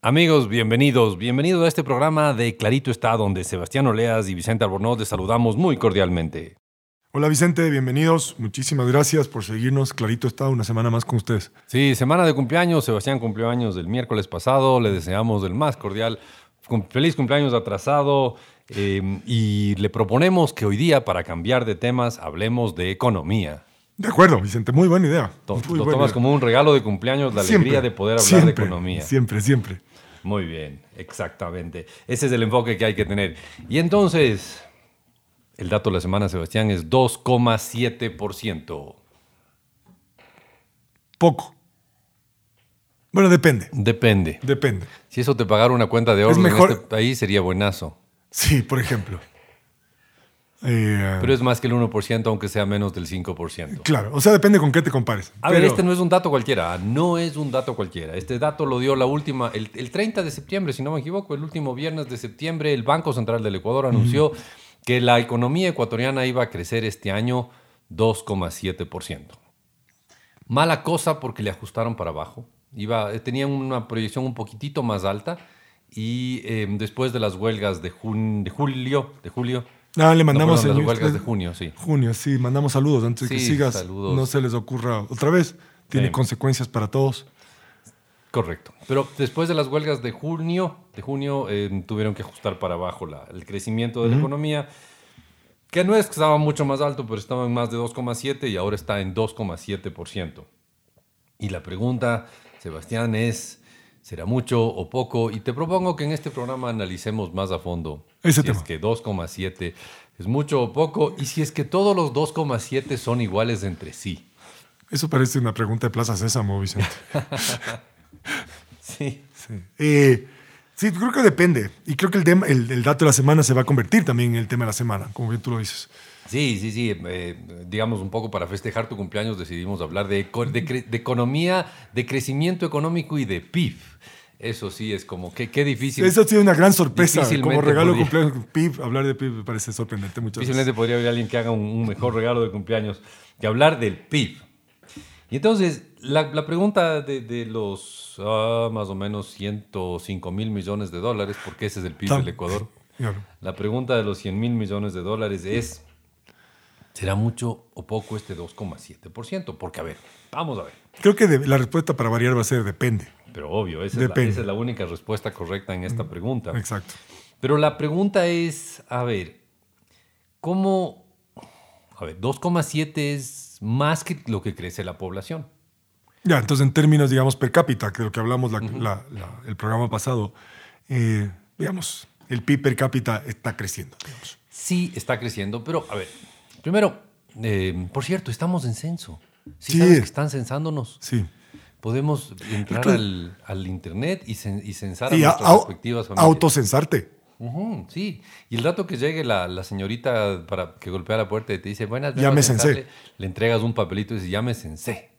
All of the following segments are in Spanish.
Amigos, bienvenidos, bienvenidos a este programa de Clarito está, donde Sebastián Oleas y Vicente Albornoz les saludamos muy cordialmente. Hola Vicente, bienvenidos. Muchísimas gracias por seguirnos. Clarito está una semana más con ustedes. Sí, semana de cumpleaños. Sebastián cumplió años el miércoles pasado. Le deseamos el más cordial feliz cumpleaños atrasado. eh, y le proponemos que hoy día, para cambiar de temas, hablemos de economía. De acuerdo, Vicente, muy buena idea. To- Muy lo buena tomas idea. como un regalo de cumpleaños, la Siempre, alegría de poder hablar siempre, de economía. Siempre, siempre. Muy bien, exactamente. Ese es el enfoque que hay que tener. Y entonces, el dato de la semana, Sebastián, es 2,7%. Poco. Bueno, depende. Depende. Depende. Si eso te pagara una cuenta de mejor- en este país, sería buenazo. Sí, por ejemplo. Eh, Pero es más que el 1%, aunque sea menos del 5%. claro, o sea, depende con qué te compares. A ver, Pero- este no es un dato cualquiera, no es un dato cualquiera. Este dato lo dio la última, el, el 30 de septiembre, si no me equivoco, el último viernes de septiembre, el Banco Central del Ecuador anunció que la economía ecuatoriana iba a crecer este año 2,7%. Mala cosa porque le ajustaron para abajo. Iba, eh, tenían una proyección un poquitito más alta y eh, después de las huelgas de, jun- de julio, de julio, Ah, le no, mandamos perdón, las huelgas de junio, sí. Junio, sí, mandamos saludos antes de que sigas. saludos. No se les ocurra otra vez. Tiene Sí. consecuencias para todos. Correcto. Pero después de las huelgas de junio, de junio eh, tuvieron que ajustar para abajo la- el crecimiento de la economía, que no es que estaba mucho más alto, pero estaba en más de 2,7 y ahora está en 2,7%. Y la pregunta, Sebastián, es, ¿será mucho o poco? Y te propongo que en este programa analicemos más a fondo Ese si tema. es que 2,7 es mucho o poco y si es que todos los 2,7 son iguales entre sí. Eso parece una pregunta de Plaza Sésamo, Vicente. Sí. Sí. Eh, sí, creo que depende. Y creo que el, tema- el, el dato de la semana se va a convertir también en el tema de la semana, como bien tú lo dices. Sí, sí, sí. eh, digamos, un poco para festejar tu cumpleaños decidimos hablar de, de economía, de crecimiento económico y de PIB. Eso sí, es como, qué, qué difícil. Eso ha sido una gran sorpresa. Como regalo de cumpleaños, PIB, hablar de PIB me parece sorprendente muchas Difícilmente veces. podría haber alguien que haga un, un mejor regalo de cumpleaños que hablar del PIB. Y entonces, la, la pregunta de, de los ah, más o menos 105 mil millones de dólares, porque ese es el PIB Tam- del Ecuador. Claro. La pregunta de los 100 mil millones de dólares es, ¿será mucho o poco este 2,7%? Porque, a ver, vamos a ver. Creo que de- la respuesta para variar va a ser depende. Pero obvio, esa es, la, Depende. esa es la única respuesta correcta en esta pregunta. Exacto. Pero la pregunta es, a ver, ¿cómo... A ver, 2,7 es más que lo que crece la población. Ya, entonces en términos, digamos, per cápita, que de lo que hablamos la- la- la- el programa pasado, eh, digamos, el PIB per cápita está creciendo. digamos. Sí, está creciendo, pero a ver, primero, eh, por cierto, estamos en censo. ¿Sí, Sí. sabes que están censándonos? Sí. Podemos entrar Claro. al, al internet y, cen- y censar a Y nuestras respectivas familias. autocensarte. Sí, y el rato que llegue la, la señorita para que golpea la puerta y te dice, buenas, Ya me censé. censarle", le entregas un papelito y dices, ya me censé.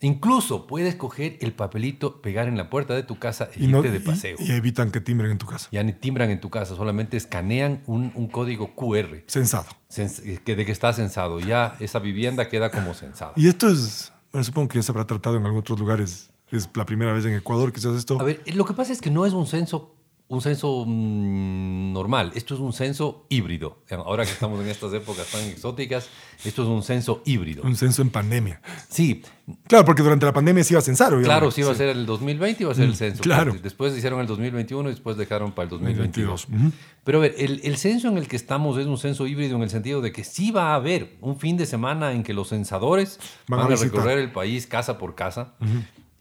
Incluso puedes coger el papelito, pegar en la puerta de tu casa e Y, no, irte de y- paseo. y evitan que timbren en tu casa. Ya ni timbran en tu casa, solamente escanean un, un código QR Censado. cens- que de que está censado. Ya esa vivienda queda como censada. Y esto es, supongo que ya se habrá tratado en algunos otros lugares. Es la primera vez en Ecuador que se hace esto. A ver, lo que pasa es que no es un censo, un censo mm, normal. Esto es un censo híbrido. Ahora que estamos en estas épocas tan exóticas, esto es un censo híbrido. Un censo en pandemia. Sí, Claro, porque durante la pandemia se iba a censar, obviamente. claro, sí iba a ser el 2020 iba a ser el censo. Mm, claro. Después hicieron el 2021 y después dejaron para el 2022. 2022. Ujú. Pero a ver, el, el censo en el que estamos es un censo híbrido en el sentido de que sí va a haber un fin de semana en que los censadores Van van, a recorrer el país casa por casa.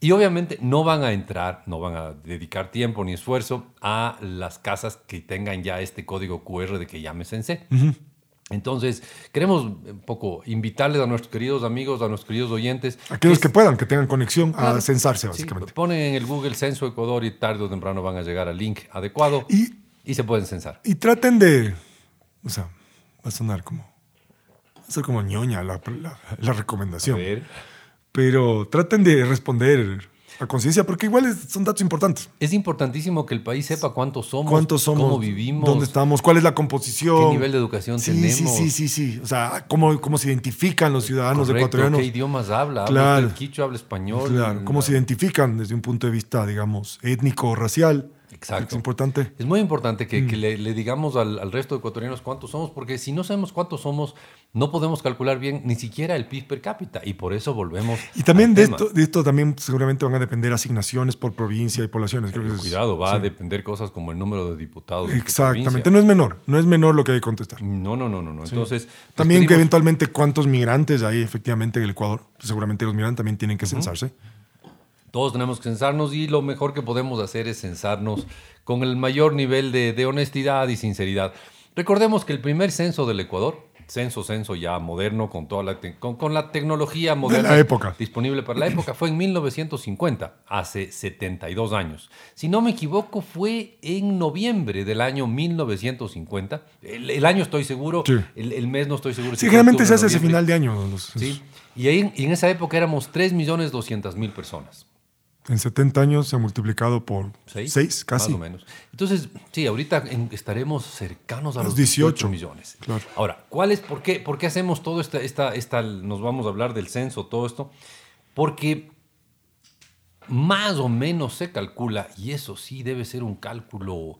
Y obviamente no van a entrar, no van a dedicar tiempo ni esfuerzo a las casas que tengan ya este código QR de que ya me censé. Entonces, queremos un poco invitarles a nuestros queridos amigos, a nuestros queridos oyentes. Aquellos que es- puedan, que tengan conexión Claro. a censarse, Sí, básicamente. ponen en el Google Censo Ecuador y tarde o temprano van a llegar al link adecuado Y- y se pueden censar. Y traten de. O sea, va a sonar como. Va a ser como ñoña la, la- la A recomendación. ver. Pero traten de responder a conciencia, porque igual es- son datos importantes. Es importantísimo que el país sepa cuántos somos, ¿Cuántos somos? cómo vivimos, ¿Dónde estamos? ¿Cuál es la composición? qué nivel de educación sí, tenemos. Sí, sí, sí, sí. O sea, cómo, cómo se identifican los ciudadanos Correcto, ecuatorianos. ¿Qué idiomas habla? ¿Habla Claro. usted quichua, habla español? Claro, cómo se identifican desde un punto de vista, digamos, étnico o racial. Exacto. Es importante. Es muy importante que, Mm. que le, le digamos al, al resto de ecuatorianos cuántos somos, porque si no sabemos cuántos somos, no podemos calcular bien ni siquiera el PIB per cápita, y por eso volvemos. Y también al de tema. esto, de esto también seguramente van a depender asignaciones por provincia y poblaciones. Creo que Pero es- cuidado, va a depender cosas como el número de diputados. Exactamente, no es menor, no es menor lo que hay que contestar. No, no, no, no. no. Entonces, También que eventualmente cuántos migrantes hay efectivamente en el Ecuador. Seguramente los migrantes también tienen que censarse. Todos tenemos que censarnos y lo mejor que podemos hacer es censarnos con el mayor nivel de, de honestidad y sinceridad. Recordemos que el primer censo del Ecuador, censo, censo ya moderno, con, toda la, con, con la tecnología moderna la época. disponible para la época, fue en 1950, hace 72 años. Si no me equivoco, fue en noviembre del año 1950. El, el año estoy seguro, Sí. el, el mes no estoy seguro. Sí, generalmente se hace ese final de año. los- Sí, y ahí, y en esa época éramos 3.200.000 personas. En 70 años se ha multiplicado por ¿Seis? 6, casi. Más o menos. Entonces, sí, ahorita estaremos cercanos a Los los 18, 18 millones. claro. Ahora, ¿cuál es, por, qué, ¿por qué hacemos todo esta, esta, esta, nos vamos a hablar del censo, todo esto? Porque más o menos se calcula, y eso sí debe ser un cálculo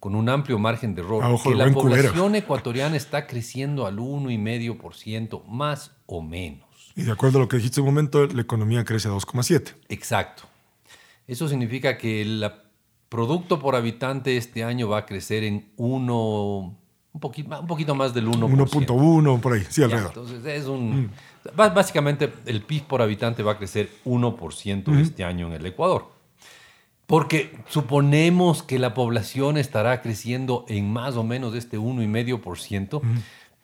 con un amplio margen de error, ojo que la población ecuatoriana está creciendo al 1,5%, más o menos. Y de acuerdo a lo que dijiste un momento, la economía crece a 2,7. Exacto. Eso significa que el producto por habitante este año va a crecer en uno, un poquito, un poquito más del 1%. 1.1 por ahí, sí, Ya, alrededor. entonces es un... ba- Básicamente el PIB por habitante va a crecer 1% este año en el Ecuador. Porque suponemos que la población estará creciendo en más o menos este 1,5%,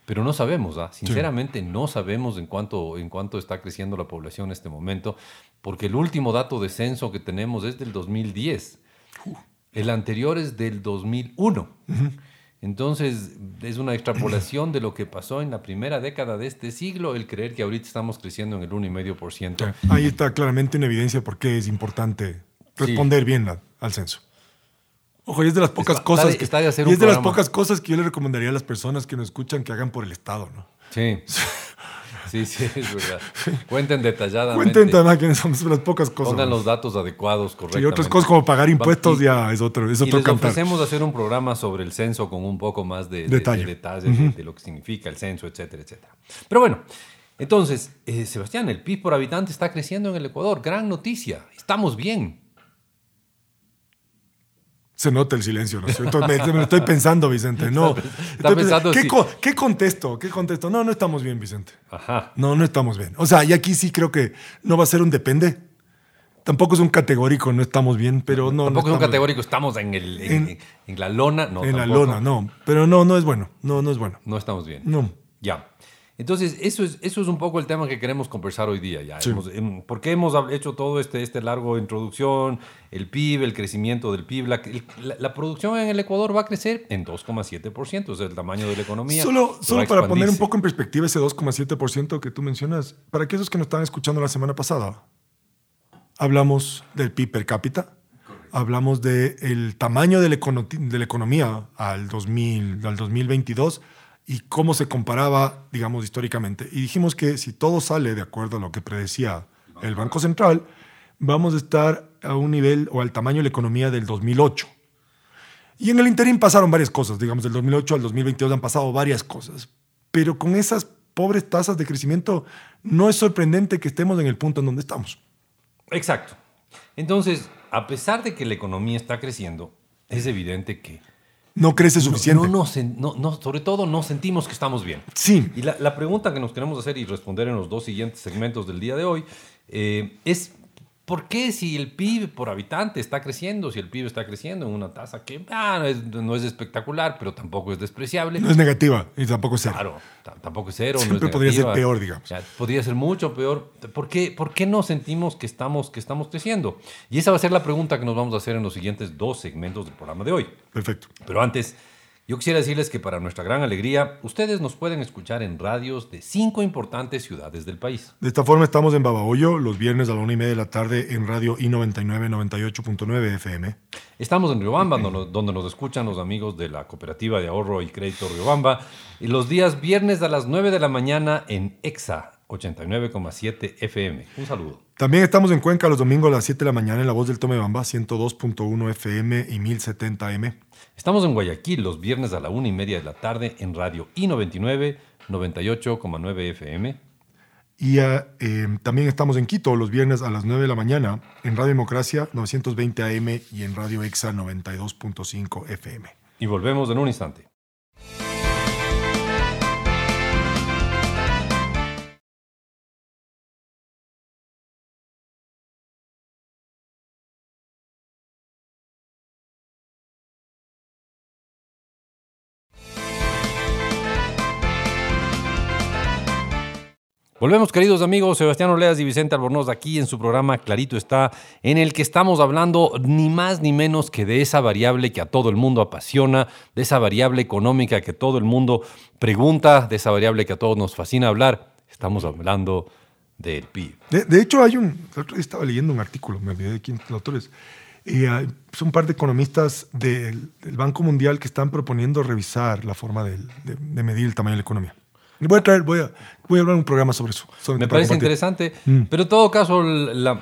pero no sabemos, ¿ah? sinceramente no sabemos en cuánto, en cuánto está creciendo la población en este momento, porque el último dato de censo que tenemos es del 2010. El anterior es del 2001. Entonces, es una extrapolación de lo que pasó en la primera década de este siglo, el creer que ahorita estamos creciendo en el 1,5%. Ahí está claramente una evidencia por qué es importante responder bien al censo. Ojo, y es de las pocas Está- cosas está que, está de hacer y es de las pocas cosas que yo le recomendaría a las personas que nos escuchan que hagan por el Estado, ¿no? Sí. Sí, sí, es verdad. Cuenten detalladamente. Cuenten también que son las pocas cosas. Pongan los datos adecuados, Y correctamente. otras cosas como pagar impuestos Y- ya es otro, es y otro les cantar. ofrecemos hacer un programa sobre el censo con un poco más de, de- Detalle. de detalle de, de lo que significa el censo, etcétera, etcétera. Pero bueno, entonces, eh, Sebastián, el PIB por habitante está creciendo en el Ecuador. Gran noticia. Estamos bien. Se nota el silencio, ¿no es cierto? Me, me estoy pensando, Vicente. No. Estoy pensando ¿Qué, co- ¿Qué contesto? ¿Qué contesto? No, no estamos bien, Vicente. Ajá. No, no estamos bien. O sea, y aquí sí creo que no va a ser un depende. Tampoco es un categórico, no estamos bien, pero no. no Tampoco es un categórico, estamos en, el, en, En- en- la lona. No, En la tampoco. lona, no. Pero no, no es bueno. No, no es bueno. No estamos bien. No. Ya. Entonces, eso es, eso es un poco el tema que queremos conversar hoy día. Ya. Sí. Hemos- em, ¿Por qué hemos hecho todo este, este largo introducción? El PIB, el crecimiento del PIB. La, el- la- la producción en el Ecuador va a crecer en 2,7%, o sea, el tamaño de la economía. Solo, solo para poner un poco en perspectiva ese 2,7% que tú mencionas, para aquellos que nos estaban escuchando la semana pasada, hablamos del PIB per cápita, hablamos del tamaño de la, de la economía al, 2000, al 2022 y cómo se comparaba, digamos, históricamente. Y dijimos que si todo sale de acuerdo a lo que predecía el Banco Central, vamos a estar a un nivel o al tamaño de la economía del 2008. Y en el interín pasaron varias cosas, digamos, del 2008 al 2022 han pasado varias cosas. Pero con esas pobres tasas de crecimiento, no es sorprendente que estemos en el punto en donde estamos. Exacto. Entonces, a pesar de que la economía está creciendo, es evidente que No crece suficiente. No, no- no- sobre todo no sentimos que estamos bien. Sí. Y la, la pregunta que nos queremos hacer y responder en los dos siguientes segmentos del día de hoy eh, es, ¿por qué si el PIB por habitante está creciendo, si el PIB está creciendo en una tasa que ah, no, es, no es espectacular, pero tampoco es despreciable? No es negativa y tampoco es cero. Claro, tampoco es cero. no Siempre es podría ser peor, digamos. Sea, podría ser mucho peor. ¿Por qué, ¿Por qué no sentimos que estamos, que estamos creciendo? Y esa va a ser la pregunta que nos vamos a hacer en los siguientes dos segmentos del programa de hoy. Perfecto. Pero antes, Yo quisiera decirles que para nuestra gran alegría, ustedes nos pueden escuchar en radios de cinco importantes ciudades del país. De esta forma estamos en Babahoyo los viernes a la una y media de la tarde en radio I99 98.9 FM. Estamos en Riobamba, donde, donde nos escuchan los amigos de la Cooperativa de Ahorro y Crédito Riobamba, y los días viernes a las 9 de la mañana en EXA 89,7 FM. Un saludo. También estamos en Cuenca los domingos a las 7 de la mañana en La Voz del Tome Bamba, 102.1 FM y 1070M. Estamos en Guayaquil los viernes a la una y media de la tarde en radio I99 98,9 FM. Y uh, eh, también estamos en Quito los viernes a las 9 de la mañana en Radio Democracia 920 AM y en Radio EXA 92.5 FM. Y volvemos en un instante. Volvemos, queridos amigos, Sebastián Oleas y Vicente Albornoz, aquí en su programa Clarito está, en el que estamos hablando ni más ni menos que de esa variable que a todo el mundo apasiona, de esa variable económica que todo el mundo pregunta, de esa variable que a todos nos fascina hablar. Estamos hablando del PIB. De, hecho, hay un. Estaba leyendo un artículo, me olvidé de quién los autores. Y hay, son un par de economistas del, Banco Mundial que están proponiendo revisar la forma de medir el tamaño de la economía. Voy a traer, voy a, voy a hablar un programa sobre eso. Sobre Me parece compartir. interesante, mm. pero en todo caso la,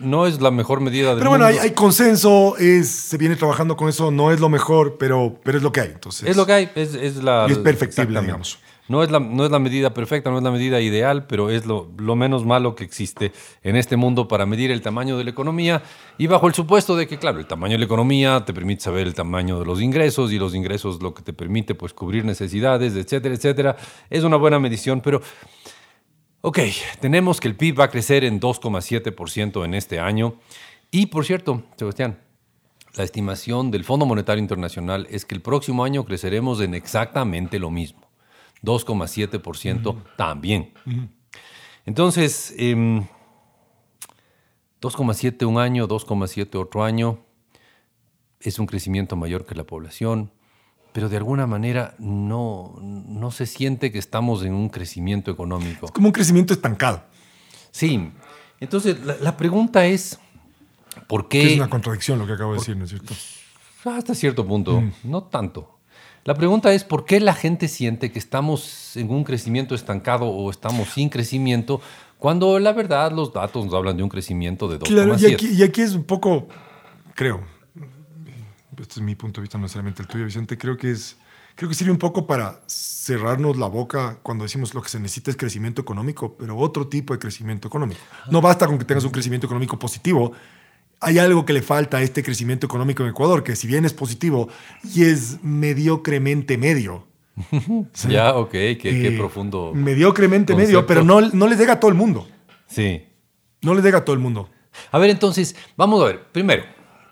no es la mejor medida del Pero bueno, mundo. hay, hay, consenso, es, se viene trabajando con eso, no es lo mejor, pero, pero es lo que hay. Entonces, es lo que hay, es, es la... Y es perfectible, digamos. No es, la, no es la medida perfecta, no es la medida ideal, pero es lo, menos malo que existe en este mundo para medir el tamaño de la economía y bajo el supuesto de que, claro, el tamaño de la economía te permite saber el tamaño de los ingresos y los ingresos lo que te permite pues cubrir necesidades, etcétera, etcétera. Es una buena medición, pero... Ok, tenemos que el PIB va a crecer en 2,7% en este año. Y, por cierto, Sebastián, la estimación del Fondo Monetario Internacional es que el próximo año creceremos en exactamente lo mismo. 2,7% uh -huh. también. Uh -huh. Entonces, eh, 2,7 un año, 2,7 otro año, es un crecimiento mayor que la población, pero de alguna manera no, no se siente que estamos en un crecimiento económico. Es como un crecimiento estancado. Sí. Entonces, la, la pregunta es, ¿por qué? Es una contradicción lo que acabo de decir, ¿no es cierto? Hasta cierto punto, mm. no tanto. La pregunta es por qué la gente siente que estamos en un crecimiento estancado o estamos sin crecimiento cuando la verdad los datos nos hablan de un crecimiento de 2,7. Claro, y aquí, y aquí es un poco, creo, este es mi punto de vista, no necesariamente el tuyo, Vicente, creo que es, creo que sirve un poco para cerrarnos la boca cuando decimos lo que se necesita es crecimiento económico, pero otro tipo de crecimiento económico. No basta con que tengas un crecimiento económico positivo, hay algo que le falta a este crecimiento económico en Ecuador, que si bien es positivo y es mediocremente medio. ¿sí? Ya, ok, qué, eh, qué profundo. Mediocremente concepto. medio, pero no, no les llega a todo el mundo. Sí. No les llega a todo el mundo. A ver, entonces, vamos a ver. Primero,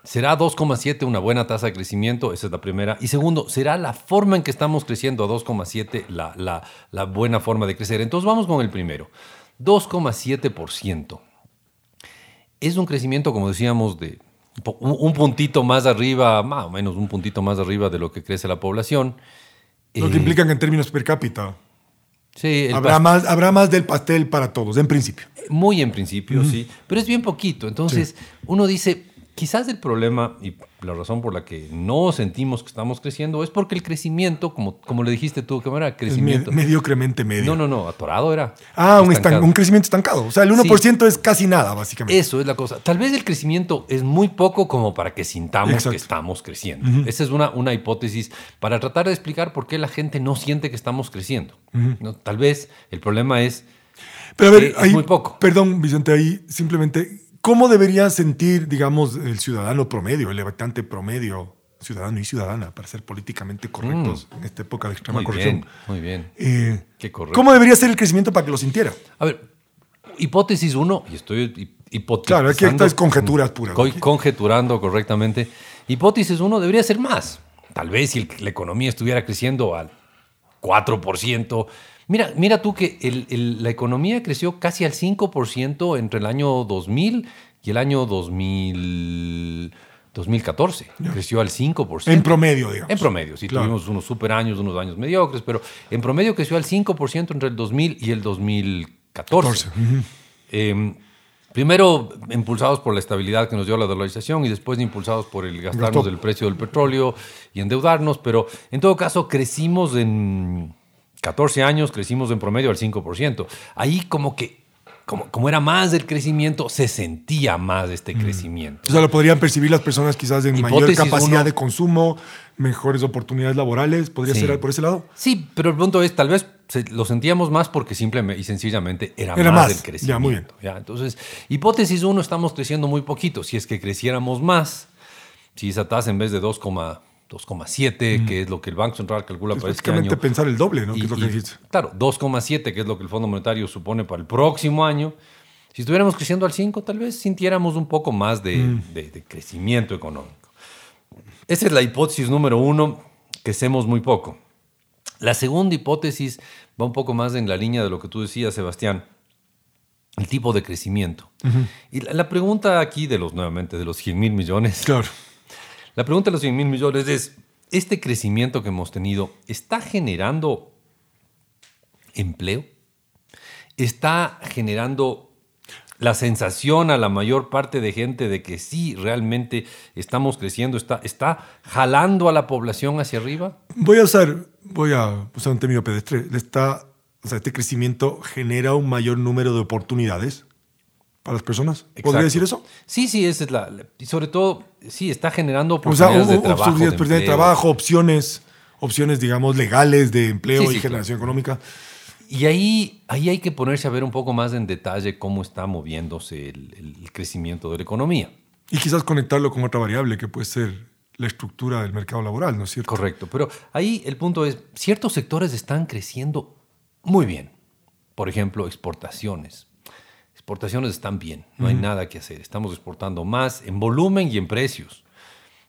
¿será 2,7 una buena tasa de crecimiento? Esa es la primera. Y segundo, ¿será la forma en que estamos creciendo a 2,7 la, la, la buena forma de crecer? Entonces, vamos con el primero. 2,7% es un crecimiento, como decíamos, de un puntito más arriba, más o menos un puntito más arriba de lo que crece la población. Lo que eh, implica que en términos per cápita sí, habrá, más, habrá más del pastel para todos, en principio. Muy en principio, sí, pero es bien poquito. Entonces, sí. uno dice, quizás el problema y la razón por la que no sentimos que estamos creciendo es porque el crecimiento, como, como le dijiste tú, que era crecimiento. Med mediocremente medio. No, no, no, atorado era. Ah, un, un, crecimiento estancado. O sea, el 1% sí. es casi nada, básicamente. Eso es la cosa. Tal vez el crecimiento es muy poco como para que sintamos Exacto. que estamos creciendo. Uh -huh. Esa es una, una hipótesis para tratar de explicar por qué la gente no siente que estamos creciendo. Uh -huh. ¿no? Tal vez el problema es. Pero a ver, ahí, es muy poco. Perdón, Vicente, ahí simplemente ¿Cómo debería sentir, digamos, el ciudadano promedio, el habitante promedio, ciudadano y ciudadana, para ser políticamente correctos mm. en esta época de extrema muy corrupción? Bien, muy bien. Eh, Qué. ¿Cómo debería ser el crecimiento para que lo sintiera? A ver, hipótesis uno, y estoy hipotetizando. Claro, aquí estas conjeturas puras. Conjeturando correctamente. Hipótesis uno debería ser más. Tal vez si la economía estuviera creciendo al 4%. Mira, mira tú que el, el, la economía creció casi al 5% entre el año 2000 y el año 2000, 2014. Creció al 5%. En promedio, digamos. En promedio, sí, Claro. tuvimos unos super años, unos años mediocres, pero en promedio creció al 5% entre el 2000 y el 2014. 14. Ujú. Eh, primero impulsados por la estabilidad que nos dio la dolarización y después impulsados por el gastarnos del precio del petróleo y endeudarnos, pero en todo caso crecimos en 14 años, crecimos en promedio al 5%. Ahí como que, como, como era más del crecimiento, se sentía más este crecimiento. O sea, lo podrían percibir las personas quizás en mayor capacidad uno. de consumo, mejores oportunidades laborales. ¿Podría Sí. ser por ese lado? Sí, pero el punto es, tal vez lo sentíamos más porque simplemente y sencillamente era, Era más, más. del Ya, crecimiento. muy bien. ¿ya? Entonces, hipótesis 1, estamos creciendo muy poquito. Si es que creciéramos más, si esa tasa en vez de 2,7, 2,7, que es lo que el Banco Central calcula Es para este año. pensar el doble, ¿no? y- que es lo que y. Claro, 2,7, que es lo que el Fondo Monetario supone para el próximo año. Si estuviéramos creciendo al 5, tal vez sintiéramos un poco más de, Mm. de- de crecimiento económico. Esa es la hipótesis número uno, crecemos muy poco. La segunda hipótesis va un poco más en la línea de lo que tú decías, Sebastián, el tipo de crecimiento. Y la, la pregunta aquí de los, nuevamente, de los 100 mil millones, Claro. La pregunta de los 100 mil millones es, ¿este crecimiento que hemos tenido está generando empleo? ¿Está generando la sensación a la mayor parte de gente de que sí, realmente estamos creciendo? ¿Está, está jalando a la población hacia arriba? Voy a usar, voy a usar un término pedestre. Está, o sea, este crecimiento genera un mayor número de oportunidades para las personas. ¿Podría decir eso? Sí, sí, esa es la... Y sobre todo, sí, está generando O sea, oportunidades de o- trabajo. oportunidades de oportunidades de trabajo, opciones, opciones, digamos, legales de empleo Sí, y sí, generación económica. Y ahí, ahí hay que ponerse a ver un poco más en detalle cómo está moviéndose el, el crecimiento de la economía. Y quizás conectarlo con otra variable que puede ser la estructura del mercado laboral, ¿no es cierto? Correcto, pero ahí el punto es, ciertos sectores están creciendo muy bien. Por ejemplo, exportaciones. Exportaciones están bien, no hay nada que hacer. Estamos exportando más en volumen y en precios.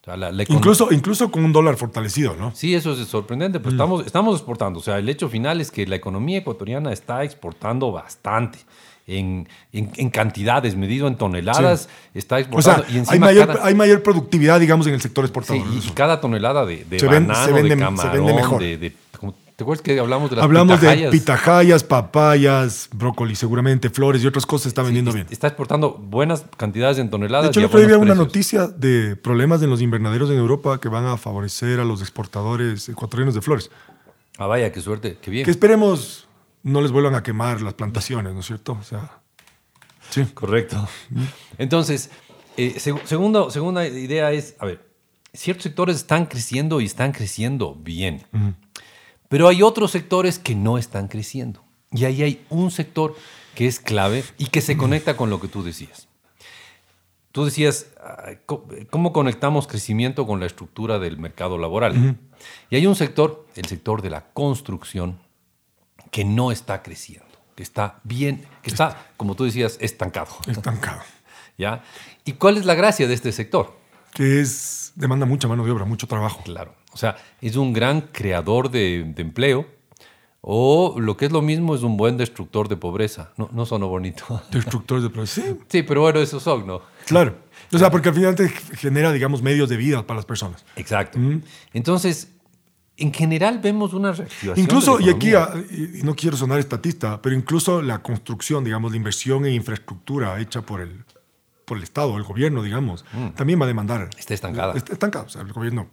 O sea, la- la econo- Incluso, incluso con un dólar fortalecido, ¿no? Sí, eso es sorprendente, pero estamos, estamos exportando. O sea, el hecho final es que la economía ecuatoriana está exportando bastante. En, en- en cantidades, medido en toneladas, está O exportando. sea, y hay mayor, cada- hay mayor productividad, digamos, en el sector Sí, exportador. y, cada tonelada de, de Se ven- se banano, vende- de se camarón, vende mejor. de, de- ¿Te acuerdas que hablamos de las Hablamos de pitahayas? pitahayas, papayas, brócoli, seguramente, flores y otras cosas está vendiendo Sí, bien. Está exportando buenas cantidades en toneladas. De hecho, y el a otro día buenos había una noticia de problemas en los invernaderos en Europa que van a favorecer a los exportadores ecuatorianos de flores. Ah, vaya, qué suerte, qué bien. Que esperemos no les vuelvan a quemar las plantaciones, ¿no es cierto? O sea, sí. Correcto. Entonces, eh, seg- segundo- segunda idea es, a ver, ciertos sectores están creciendo y están creciendo bien, pero hay otros sectores que no están creciendo. Y ahí hay un sector que es clave y que se conecta con lo que tú decías. Tú decías, ah, ¿cómo conectamos crecimiento con la estructura del mercado laboral? Y hay un sector, el sector de la construcción, que no está creciendo, que está bien, que está, como tú decías, estancado. Estancado. ¿Ya? ¿Y cuál es la gracia de este sector? Que es, demanda mucha mano de obra, mucho trabajo. Claro. O sea, es un gran creador de, de empleo o lo que es lo mismo es un buen destructor de pobreza. No, no sonó bonito. Destructores de producción. Sí, Sí, pero bueno, esos son, ¿no? claro. O sea, porque al final te genera, digamos, medios de vida para las personas. Exacto. Entonces, en general vemos una reactivación. Incluso, y aquí, y no quiero sonar estatista, pero incluso la construcción, digamos, la inversión en infraestructura hecha por el, por el Estado, el gobierno, digamos, también va a demandar. Está estancada. Está estancada. O sea, el gobierno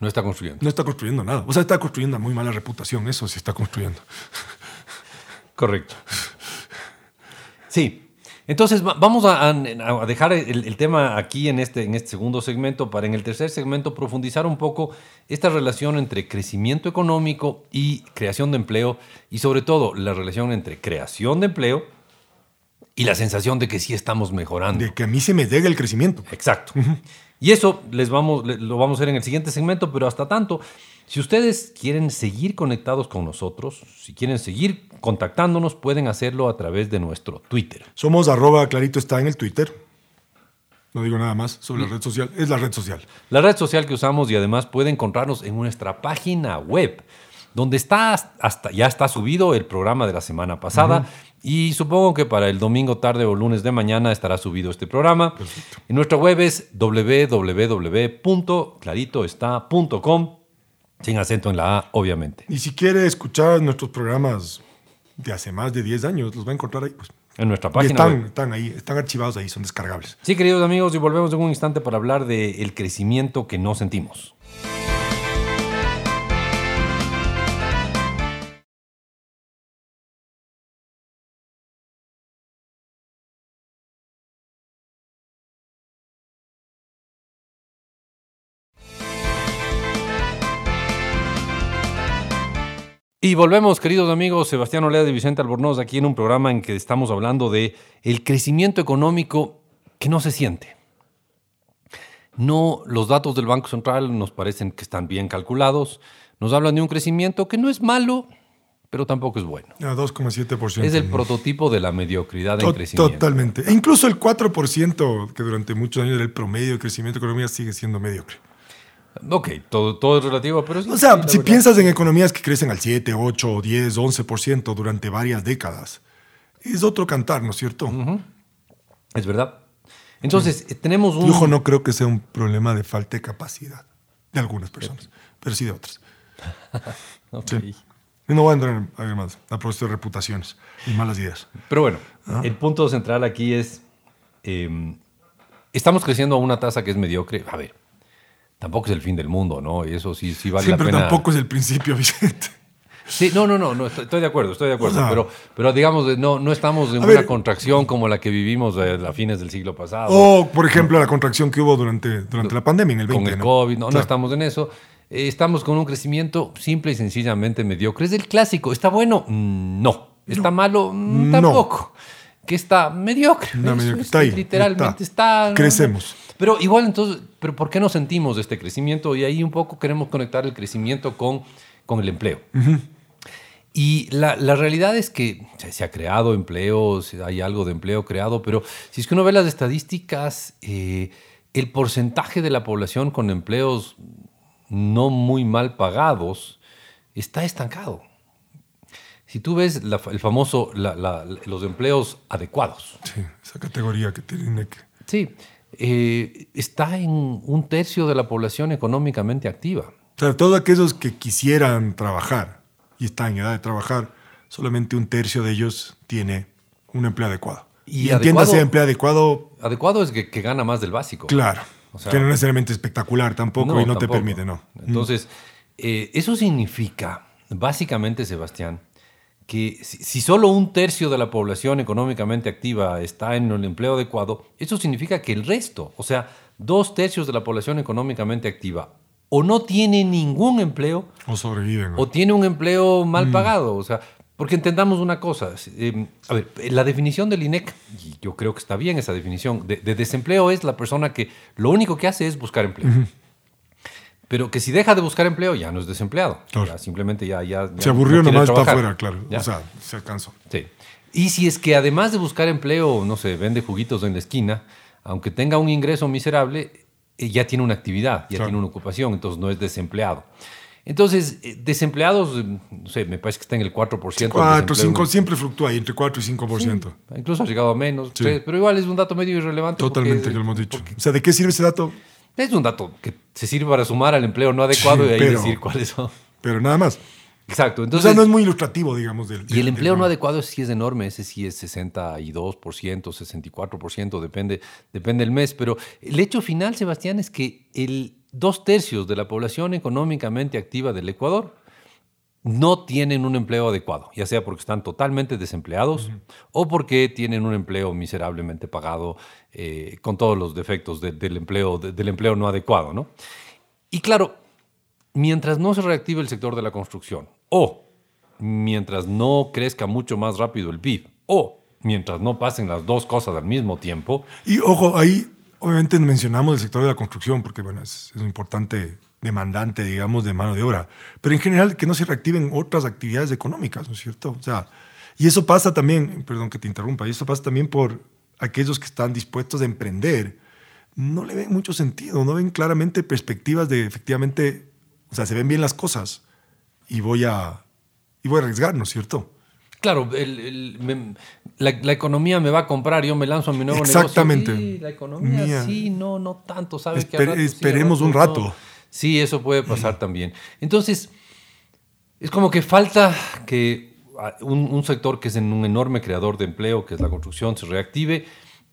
no está construyendo. no está construyendo nada. O sea, está construyendo una muy mala reputación. Eso sí está construyendo. Correcto. Sí. Entonces va- vamos a, dejar el, el tema aquí en este, en este segundo segmento para en el tercer segmento profundizar un poco esta relación entre crecimiento económico y creación de empleo y sobre todo la relación entre creación de empleo y la sensación de que sí estamos mejorando. De que a mí se me llega el crecimiento. Exacto. Y eso les vamos, lo vamos a hacer en el siguiente segmento, pero hasta tanto, si ustedes quieren seguir conectados con nosotros, si quieren seguir contactándonos, pueden hacerlo a través de nuestro Twitter. Somos arroba clarito está en el Twitter. No digo nada más sobre la red social. Es la red social. La red social que usamos y además puede encontrarnos en nuestra página web donde está hasta, ya está subido el programa de la semana pasada. Y supongo que para el domingo tarde o lunes de mañana estará subido este programa. En nuestra web es www.claritoestá.com, sin acento en la A, obviamente. Y si quiere escuchar nuestros programas de hace más de 10 años, los va a encontrar ahí. Pues. En nuestra Y página están, web. están ahí, están archivados ahí, son descargables. Sí, queridos amigos, y volvemos en un instante para hablar del crecimiento que no sentimos. Y volvemos, queridos amigos, Sebastián Olea de Vicente Albornoz, aquí en un programa en que estamos hablando de el crecimiento económico que no se siente. No, los datos del Banco Central nos parecen que están bien calculados. Nos hablan de un crecimiento que no es malo, pero tampoco es bueno. A 2,7%. Es el ¿no? prototipo de la mediocridad en To- crecimiento. Totalmente. E incluso el 4%, que durante muchos años era el promedio de crecimiento de economía, sigue siendo mediocre. Ok, todo, todo es relativo, pero sí. O sea, sí, si piensas en economías que crecen al 7, 8, 10, 11% durante varias décadas, es otro cantar, ¿no es cierto? Es verdad. Entonces, eh, tenemos un... Y ojo, no creo que sea un problema de falta de capacidad de algunas personas, pero sí de otras. Ok. Sí. Y no voy a entrar a ver más a propósito de reputaciones y malas ideas. Pero bueno, el punto central aquí es, eh, estamos creciendo a una tasa que es mediocre. A ver, tampoco es el fin del mundo, ¿no? Y eso sí, sí vale Sí, la pero pena. tampoco es el principio, Vicente. Sí, no, no, no, no estoy, estoy de acuerdo, estoy de acuerdo. O sea- pero, pero digamos, no, no estamos en una ver. contracción como la que vivimos a fines del siglo pasado. O, por ejemplo, la contracción que hubo durante, durante la pandemia en el 20. con el ¿no? COVID, no, no estamos en eso. Eh, estamos con un crecimiento simple y sencillamente mediocre. Es del clásico. ¿Está bueno? Mm, No. ¿Está malo? Mm, No. Tampoco. Que está mediocre. Está ahí, Literalmente está. está. ¿no? Crecemos. Pero igual entonces, ¿pero ¿por qué no sentimos este crecimiento? Y ahí un poco queremos conectar el crecimiento con, con el empleo. Y la, la realidad es que se, se ha creado empleo, hay algo de empleo creado, pero si es que uno ve las estadísticas, eh, el porcentaje de la población con empleos no muy mal pagados está estancado. Si tú ves la- el famoso, la- los empleos adecuados, Sí, esa categoría que tiene que... sí, eh, está en un tercio de la población económicamente activa. O sea, todos aquellos que quisieran trabajar y están en edad de trabajar, solamente un tercio de ellos tiene un empleo adecuado. Y Y, entiéndase empleo adecuado, Adecuado es que, que gana más del básico. claro. O sea, que no necesariamente espectacular tampoco y no te permite, no. Entonces, eh, eso significa, básicamente, Sebastián, que si, solo un tercio de la población económicamente activa está en el empleo adecuado, eso significa que el resto, o sea, dos tercios de la población económicamente activa, o no tiene ningún empleo, O sobreviven. o tiene un empleo Mm. mal pagado. O sea, porque entendamos una cosa. eh, a ver, la definición del INEC, y yo creo que está bien esa definición, de, de desempleo es la persona que lo único que hace es buscar empleo. Pero que si deja de buscar empleo ya no es desempleado. Claro. Ya simplemente ya... ya, ya se aburrió no nomás, está afuera, claro. Ya. O sea, se alcanzó. Sí. Y si es que además de buscar empleo, no sé, vende juguitos en la esquina, aunque tenga un ingreso miserable, eh, ya tiene una actividad, ya Claro. tiene una ocupación, entonces no es desempleado. Entonces, eh, desempleados, eh, no sé, me parece que está en el 4%. el 4, desempleo. 5, siempre fluctúa ahí entre 4 y 5%. Incluso ha llegado a menos, Sí. pero igual es un dato medio irrelevante. Totalmente, porque- que lo hemos dicho. O sea, ¿de qué sirve ese dato? Es un dato que se sirve para sumar al empleo no adecuado Sí, y ahí pero- decir cuáles son. Pero nada más. Exacto. o Entonces, sea, no es muy ilustrativo, digamos. Del, Y el empleo del- no adecuado sí es enorme, ese sí es 62%, 64%, depende, depende del mes, pero el hecho final, Sebastián, es que el dos tercios de la población económicamente activa del Ecuador no tienen un empleo adecuado, ya sea porque están totalmente desempleados o porque tienen un empleo miserablemente pagado eh, con todos los defectos de- del, empleo, de- del empleo no adecuado. ¿no? Y claro, mientras no se reactive el sector de la construcción, o mientras no crezca mucho más rápido el PIB, o mientras no pasen las dos cosas al mismo tiempo, Y ojo, ahí obviamente mencionamos el sector de la construcción porque, bueno, es, importante demandante, digamos, de mano de obra. Pero en general que no se reactiven otras actividades económicas, ¿no es cierto? O sea, y eso pasa también, perdón que te interrumpa, y eso pasa también por aquellos que están dispuestos a emprender. No le ven mucho sentido, no ven claramente perspectivas de efectivamente, o sea, se ven bien las cosas y voy a, y voy a arriesgar, ¿no es cierto? Claro, el- el- me- la, la economía me va a comprar, yo me lanzo a mi nuevo Exactamente. negocio. Sí, la economía, Mía. sí, no, no tanto, ¿sabes? que Esper- al rato sí, al esperemos un rato. no. Sí, eso puede pasar también. Entonces, es como que falta que un, un sector que es en un enorme creador de empleo, que es la construcción, se reactive,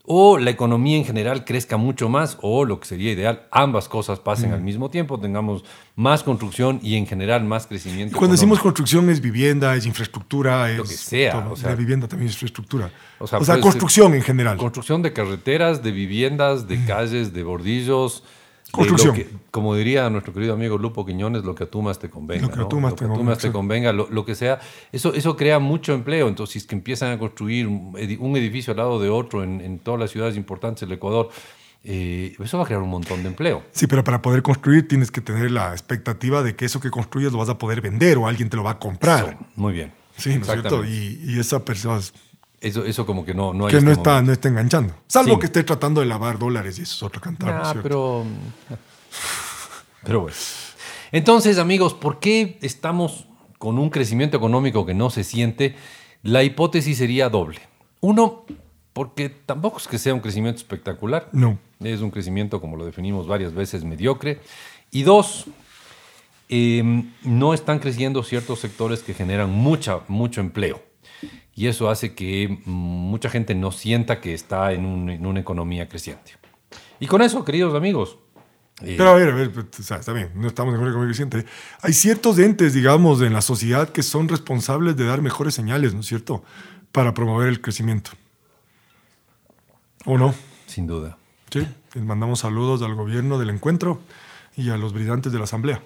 o la economía en general crezca mucho más, o lo que sería ideal, ambas cosas pasen al mismo tiempo, tengamos más construcción y en general más crecimiento. Cuando decimos construcción es vivienda, es infraestructura, es Lo que sea, todo. o sea- la vivienda también es infraestructura. O O sea, puede construcción en general. Construcción de carreteras, de viviendas, de calles, de bordillos. Construcción. que- como diría nuestro querido amigo Lupo Quiñones, lo que a tú más te convenga. Lo que a tú más te que a tú convenga, más te exacto. convenga, lo, lo que sea. Eso, eso crea mucho empleo. Entonces, si es que empiezan a construir un edi- un edificio al lado de otro en, en todas las ciudades importantes del Ecuador, eh, eso va a crear un montón de empleo. Sí, pero para poder construir tienes que tener la expectativa de que eso que construyes lo vas a poder vender o alguien te lo va a comprar. Muy bien. Sí, ¿no es cierto? Y, y esa persona Eso, eso como que no, no hay que este no está, momento. no está enganchando. Salvo Sí. que esté tratando de lavar dólares y eso es otro cantar, ¿no Ah, pero. Pero bueno. Entonces, amigos, ¿por qué estamos con un crecimiento económico que no se siente? La hipótesis sería doble. Uno, porque tampoco es que sea un crecimiento espectacular. No. Es un crecimiento, como lo definimos varias veces, mediocre. Y dos, eh, no están creciendo ciertos sectores que generan mucha, mucho empleo. Y eso hace que mucha gente no sienta que está en, un- en una economía creciente. Y con eso, queridos amigos. eh, Pero a ver, a ver, pues, o sea, está bien, no estamos en una economía creciente. Hay ciertos entes, digamos, en la sociedad que son responsables de dar mejores señales, ¿no es cierto? Para promover el crecimiento. ¿O no? sin duda. Sí. Les mandamos saludos al gobierno del encuentro y a los brillantes de la asamblea.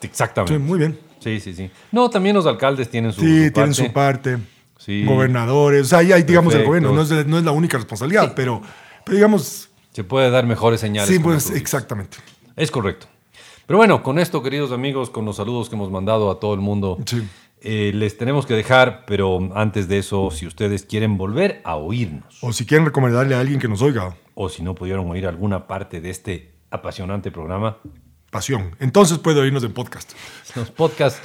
Sí, Exactamente. muy bien. Sí, sí, sí. No, también los alcaldes tienen su, Sí, su tienen parte. su parte. Sí. Gobernadores, o sea, ahí hay, digamos, el gobierno, no es, no es la única responsabilidad, Sí. pero, pero digamos, Se puede dar mejores señales. sí, pues exactamente. Es correcto. Pero bueno, con esto, queridos amigos, con los saludos que hemos mandado a todo el mundo, Sí. eh, les tenemos que dejar, pero antes de eso, si ustedes quieren volver a oírnos, O si quieren recomendarle a alguien que nos oiga, o si no pudieron oír alguna parte de este apasionante programa, pasión. Entonces puede oírnos en podcast. los podcasts,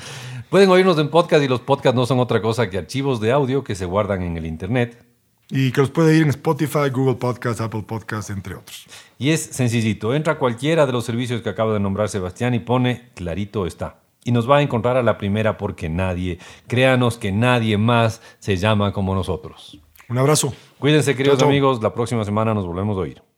pueden oírnos en podcast y los podcasts no son otra cosa que archivos de audio que se guardan en el Internet. Y que los puede ir en Spotify, Google Podcast, Apple Podcast, entre otros. Y es sencillito, entra a cualquiera de los servicios que acaba de nombrar Sebastián y pone clarito está. Y nos va a encontrar a la primera porque nadie, créanos que nadie más se llama como nosotros. Un abrazo. Cuídense queridos amigos, la próxima semana nos volvemos a oír.